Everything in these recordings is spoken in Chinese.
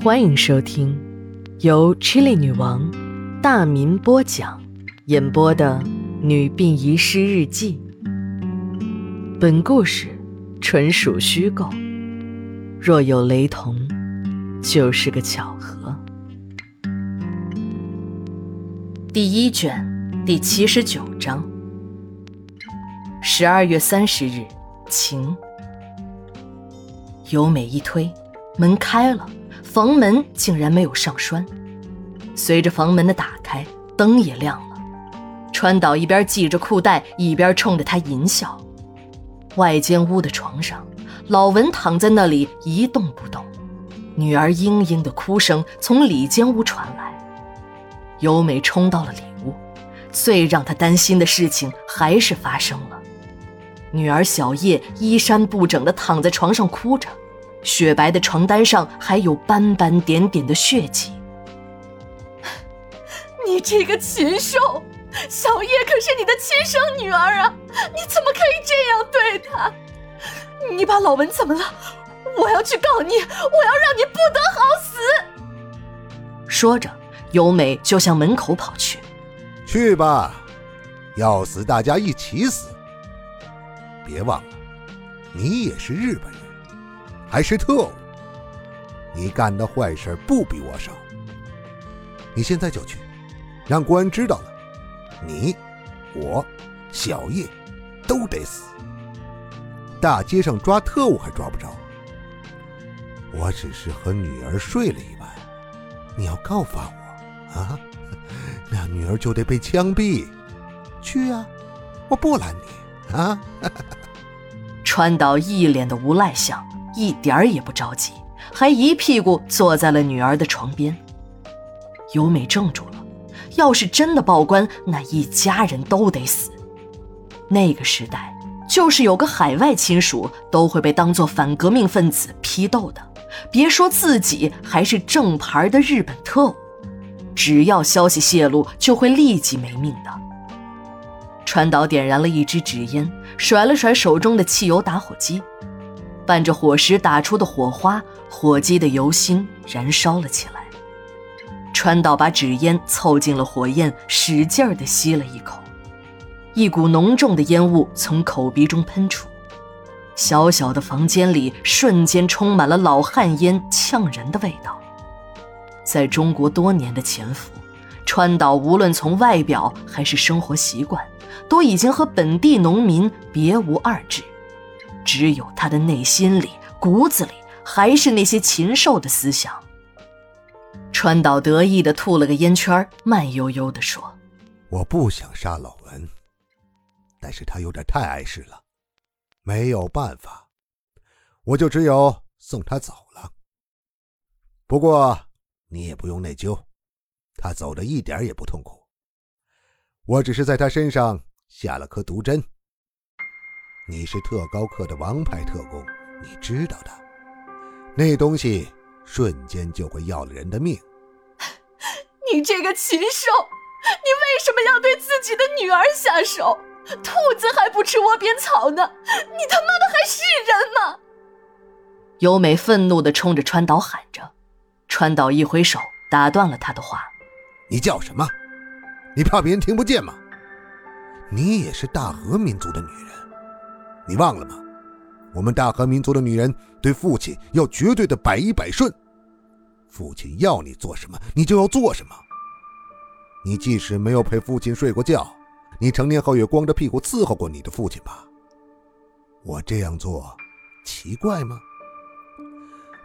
欢迎收听由 Chili 女王大民播讲、演播的《女病遗失日记》。本故事纯属虚构，若有雷同，就是个巧合。第一卷第七十九章。十二月三十日，晴。由美一推，门开了。房门竟然没有上栓，随着房门的打开，灯也亮了。川岛一边系着裤带，一边冲着他淫笑。外间屋的床上，老文躺在那里一动不动，女儿嘤嘤的哭声从里间屋传来。由美冲到了里屋，最让她担心的事情还是发生了。女儿小叶衣衫不整的躺在床上哭着。雪白的床单上还有斑斑点点的血迹。你这个禽兽！小叶可是你的亲生女儿啊，你怎么可以这样对她？你把老文怎么了？我要去告你，我要让你不得好死！说着，由美就向门口跑去。去吧，要死大家一起死。别忘了，你也是日本人。还是特务，你干的坏事不比我少。你现在就去，让公安知道了，你、我、小叶都得死。大街上抓特务还抓不着，我只是和女儿睡了一晚，你要告发我啊？那女儿就得被枪毙。去呀，我不拦你啊！川岛一脸的无赖相。一点儿也不着急，还一屁股坐在了女儿的床边。由美怔住了，要是真的报官，那一家人都得死。那个时代，就是有个海外亲属都会被当作反革命分子批斗的，别说自己还是正牌的日本特务，只要消息泄露，就会立即没命的。川岛点燃了一支纸烟，甩了甩手中的汽油打火机。伴着火石打出的火花，火机的油芯燃烧了起来。川岛把纸烟凑近了火焰，使劲儿地吸了一口，一股浓重的烟雾从口鼻中喷出，小小的房间里瞬间充满了老旱烟呛人的味道。在中国多年的潜伏，川岛无论从外表还是生活习惯，都已经和本地农民别无二致。只有他的内心里、骨子里还是那些禽兽的思想。川岛得意地吐了个烟圈，慢悠悠地说：“我不想杀老文，但是他有点太碍事了，没有办法，我就只有送他走了。不过你也不用内疚，他走的一点也不痛苦，我只是在他身上下了颗毒针。”你是特高课的王牌特工，你知道的，那东西瞬间就会要了人的命。你这个禽兽，你为什么要对自己的女儿下手？兔子还不吃窝边草呢，你他妈的还是人吗？优美愤怒地冲着川岛喊着，川岛一挥手打断了他的话：“你叫什么？你怕别人听不见吗？你也是大和民族的女人。”你忘了吗？我们大和民族的女人对父亲要绝对的百依百顺，父亲要你做什么，你就要做什么。你即使没有陪父亲睡过觉，你成年后也光着屁股伺候过你的父亲吧？我这样做奇怪吗？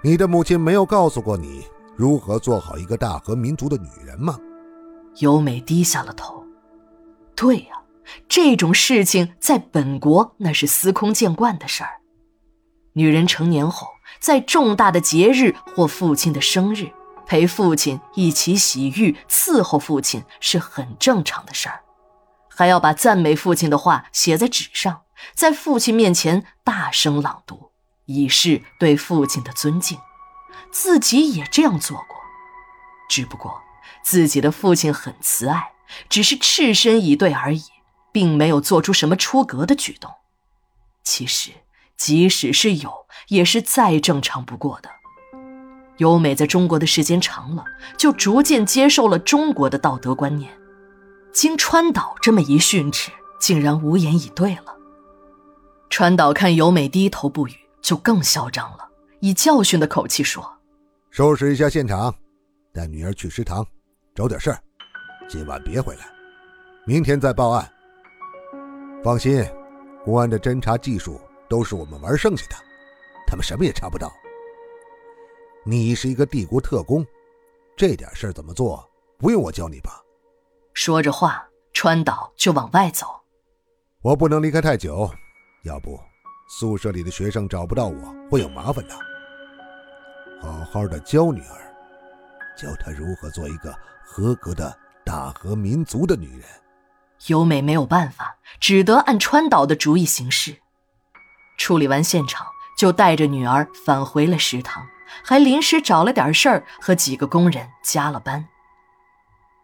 你的母亲没有告诉过你如何做好一个大和民族的女人吗？优美低下了头。对呀。这种事情在本国那是司空见惯的事儿。女人成年后，在重大的节日或父亲的生日，陪父亲一起洗浴、伺候父亲是很正常的事儿。还要把赞美父亲的话写在纸上，在父亲面前大声朗读，以示对父亲的尊敬。自己也这样做过，只不过自己的父亲很慈爱，只是赤身以对而已。并没有做出什么出格的举动。其实，即使是有，也是再正常不过的。由美在中国的时间长了，就逐渐接受了中国的道德观念。经川岛这么一训斥，竟然无言以对了。川岛看由美低头不语，就更嚣张了，以教训的口气说：“收拾一下现场，带女儿去食堂，找点事儿，今晚别回来，明天再报案。放心，公安的侦查技术都是我们玩剩下的，他们什么也查不到。”你是一个帝国特工，这点事儿怎么做，不用我教你吧？说着话，川岛就往外走。我不能离开太久，要不宿舍里的学生找不到我会有麻烦的。好好的教女儿，教她如何做一个合格的大和民族的女人。优美没有办法，只得按川岛的主意行事。处理完现场，就带着女儿返回了食堂。还临时找了点事儿，和几个工人加了班。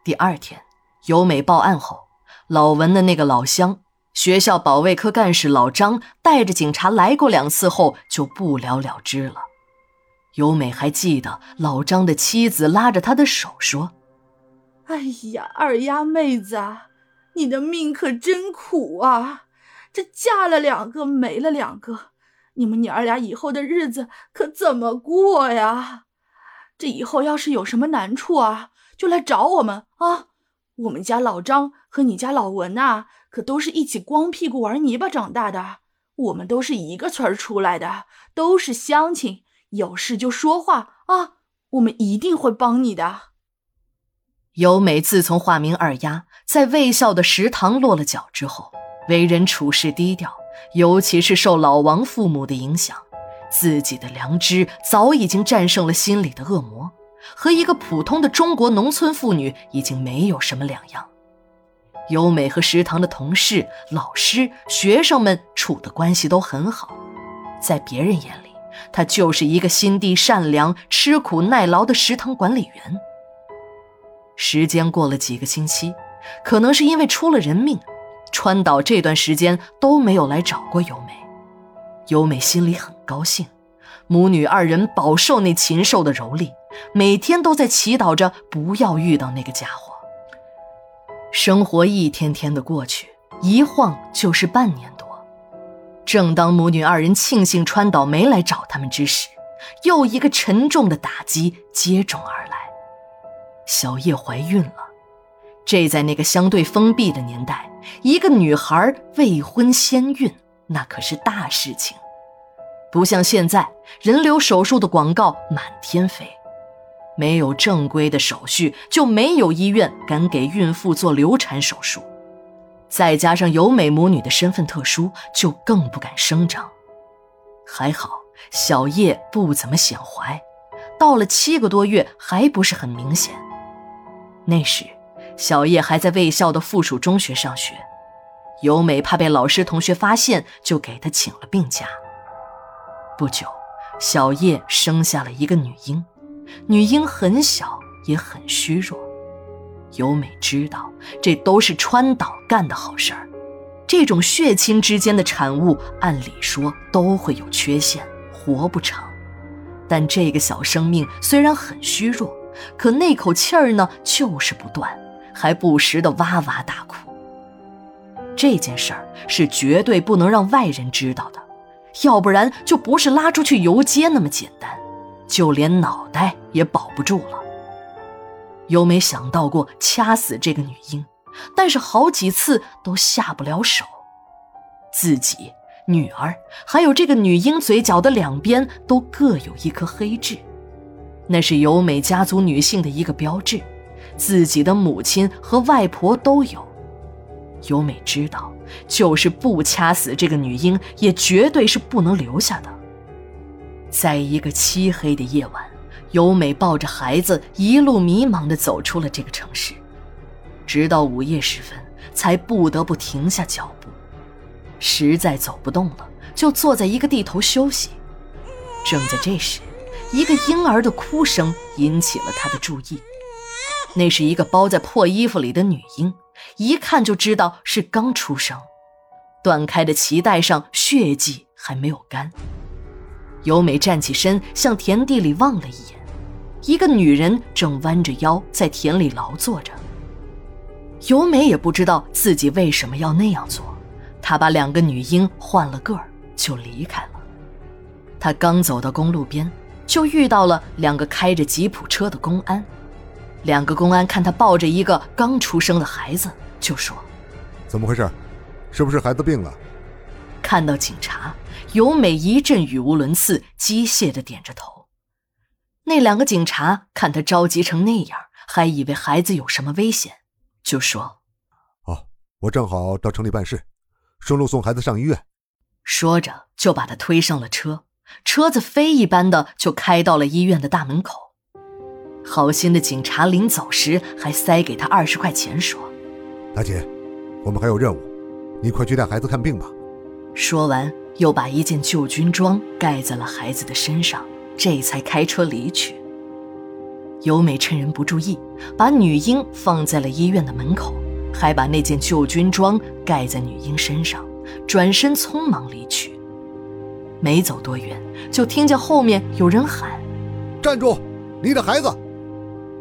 第二天，由美报案后，老文的那个老乡，学校保卫科干事老张带着警察来过两次后，就不了了之了。由美还记得老张的妻子拉着他的手说：“哎呀，二丫妹子，啊你的命可真苦啊！这嫁了两个，没了两个。”你们娘儿俩以后的日子可怎么过呀？这以后要是有什么难处啊，就来找我们啊！我们家老张和你家老文呐，可都是一起光屁股玩泥巴长大的。我们都是一个村儿出来的，都是乡亲，有事就说话啊！我们一定会帮你的。由美自从化名二丫，在卫校的食堂落了脚之后，为人处事低调。尤其是受老王父母的影响，自己的良知早已经战胜了心里的恶魔，和一个普通的中国农村妇女已经没有什么两样。优美和食堂的同事、老师、学生们处的关系都很好，在别人眼里，她就是一个心地善良、吃苦耐劳的食堂管理员。时间过了几个星期，可能是因为出了人命。川岛这段时间都没有来找过优美，优美心里很高兴，母女二人饱受那禽兽的蹂躏，每天都在祈祷着不要遇到那个家伙。生活一天天的过去，一晃就是半年多。正当母女二人庆幸川岛没来找他们之时，又一个沉重的打击接踵而来，小叶怀孕了。这在那个相对封闭的年代，一个女孩未婚先孕，那可是大事情。不像现在人流手术的广告满天飞，没有正规的手续，就没有医院敢给孕妇做流产手术。再加上由美母女的身份特殊，就更不敢声张。还好小叶不怎么显怀，到了七个多月还不是很明显。那时。小叶还在卫校的附属中学上学，由美怕被老师同学发现，就给她请了病假。不久，小叶生下了一个女婴，女婴很小也很虚弱。由美知道这都是川岛干的好事儿，这种血亲之间的产物，按理说都会有缺陷，活不长。但这个小生命虽然很虚弱，可那口气儿呢，就是不断。还不时的哇哇大哭。这件事儿是绝对不能让外人知道的，要不然就不是拉出去游街那么简单，就连脑袋也保不住了。有没想到过掐死这个女婴，但是好几次都下不了手。自己、女儿还有这个女婴嘴角的两边都各有一颗黑痣，那是由美家族女性的一个标志。自己的母亲和外婆都有，由美知道，就是不掐死这个女婴，也绝对是不能留下的。在一个漆黑的夜晚，由美抱着孩子，一路迷茫地走出了这个城市，直到午夜时分，才不得不停下脚步。实在走不动了，就坐在一个地头休息。正在这时，一个婴儿的哭声引起了他的注意。那是一个包在破衣服里的女婴，一看就知道是刚出生，断开的脐带上血迹还没有干。由美站起身，向田地里望了一眼，一个女人正弯着腰在田里劳作着。由美也不知道自己为什么要那样做，她把两个女婴换了个儿就离开了。她刚走到公路边，就遇到了两个开着吉普车的公安。两个公安看他抱着一个刚出生的孩子，就说：“怎么回事？是不是孩子病了？”看到警察，由美一阵语无伦次，机械的点着头。那两个警察看他着急成那样，还以为孩子有什么危险。就说：“哦，我正好到城里办事，顺路送孩子上医院。”说着就把他推上了车，车子飞一般的就开到了医院的大门口。好心的警察临走时还塞给他二十块钱，说：“大姐，我们还有任务，你快去带孩子看病吧。”说完又把一件旧军装盖在了孩子的身上，这才开车离去。由美趁人不注意，把女婴放在了医院的门口，还把那件旧军装盖在女婴身上，转身匆忙离去。没走多远，就听见后面有人喊：“站住！你的孩子！”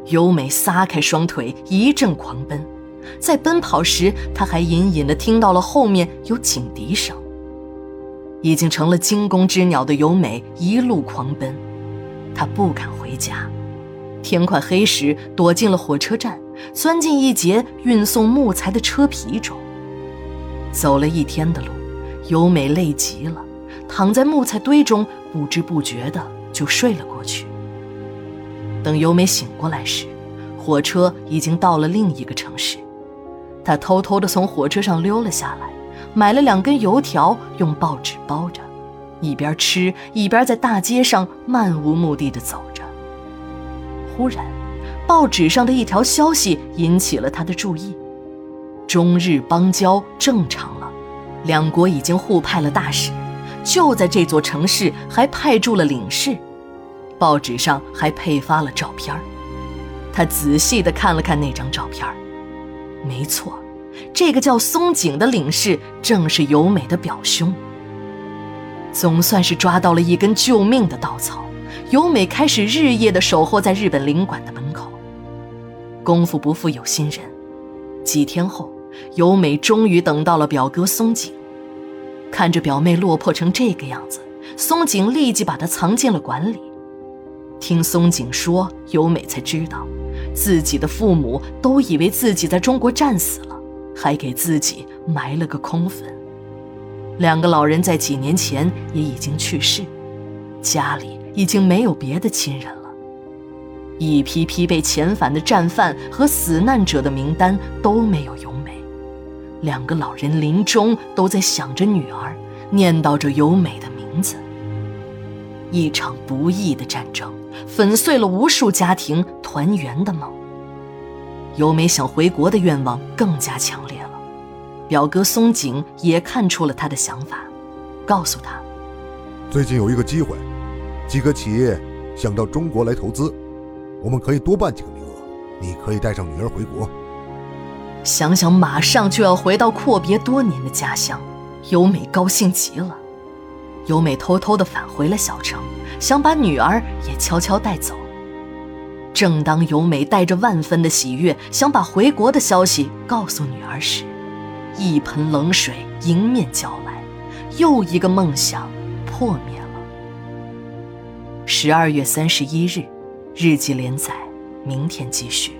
由美撒开双腿，一阵狂奔。在奔跑时，她还隐隐的听到了后面有警笛声。已经成了惊弓之鸟的由美一路狂奔，她不敢回家。天快黑时，躲进了火车站，钻进一节运送木材的车皮中。走了一天的路，由美累极了，躺在木材堆中，不知不觉的就睡了过去。等由美醒过来时，火车已经到了另一个城市。她偷偷的从火车上溜了下来，买了两根油条，用报纸包着，一边吃一边在大街上漫无目的的走着。忽然，报纸上的一条消息引起了他的注意：中日邦交正常了，两国已经互派了大使，就在这座城市还派驻了领事。报纸上还配发了照片他仔细地看了看那张照片没错，这个叫松井的领事正是由美的表兄。总算是抓到了一根救命的稻草。由美开始日夜的守候在日本领馆的门口。功夫不负有心人，几天后，由美终于等到了表哥松井。看着表妹落魄成这个样子，松井立即把她藏进了馆里。听松井说，由美才知道，自己的父母都以为自己在中国战死了，还给自己埋了个空坟。两个老人在几年前也已经去世，家里。已经没有别的亲人了，一批批被遣返的战犯和死难者的名单都没有由美。两个老人临终都在想着女儿，念叨着由美的名字。一场不义的战争粉碎了无数家庭团圆的梦。由美想回国的愿望更加强烈了。表哥松井也看出了他的想法，告诉他：最近有一个机会。几个企业想到中国来投资，我们可以多办几个名额。你可以带上女儿回国。想想马上就要回到阔别多年的家乡，由美高兴极了。由美偷偷地返回了小城，想把女儿也悄悄带走。正当由美带着万分的喜悦想把回国的消息告诉女儿时，一盆冷水迎面浇来，又一个梦想破灭了。十二月三十一日，日记连载，明天继续。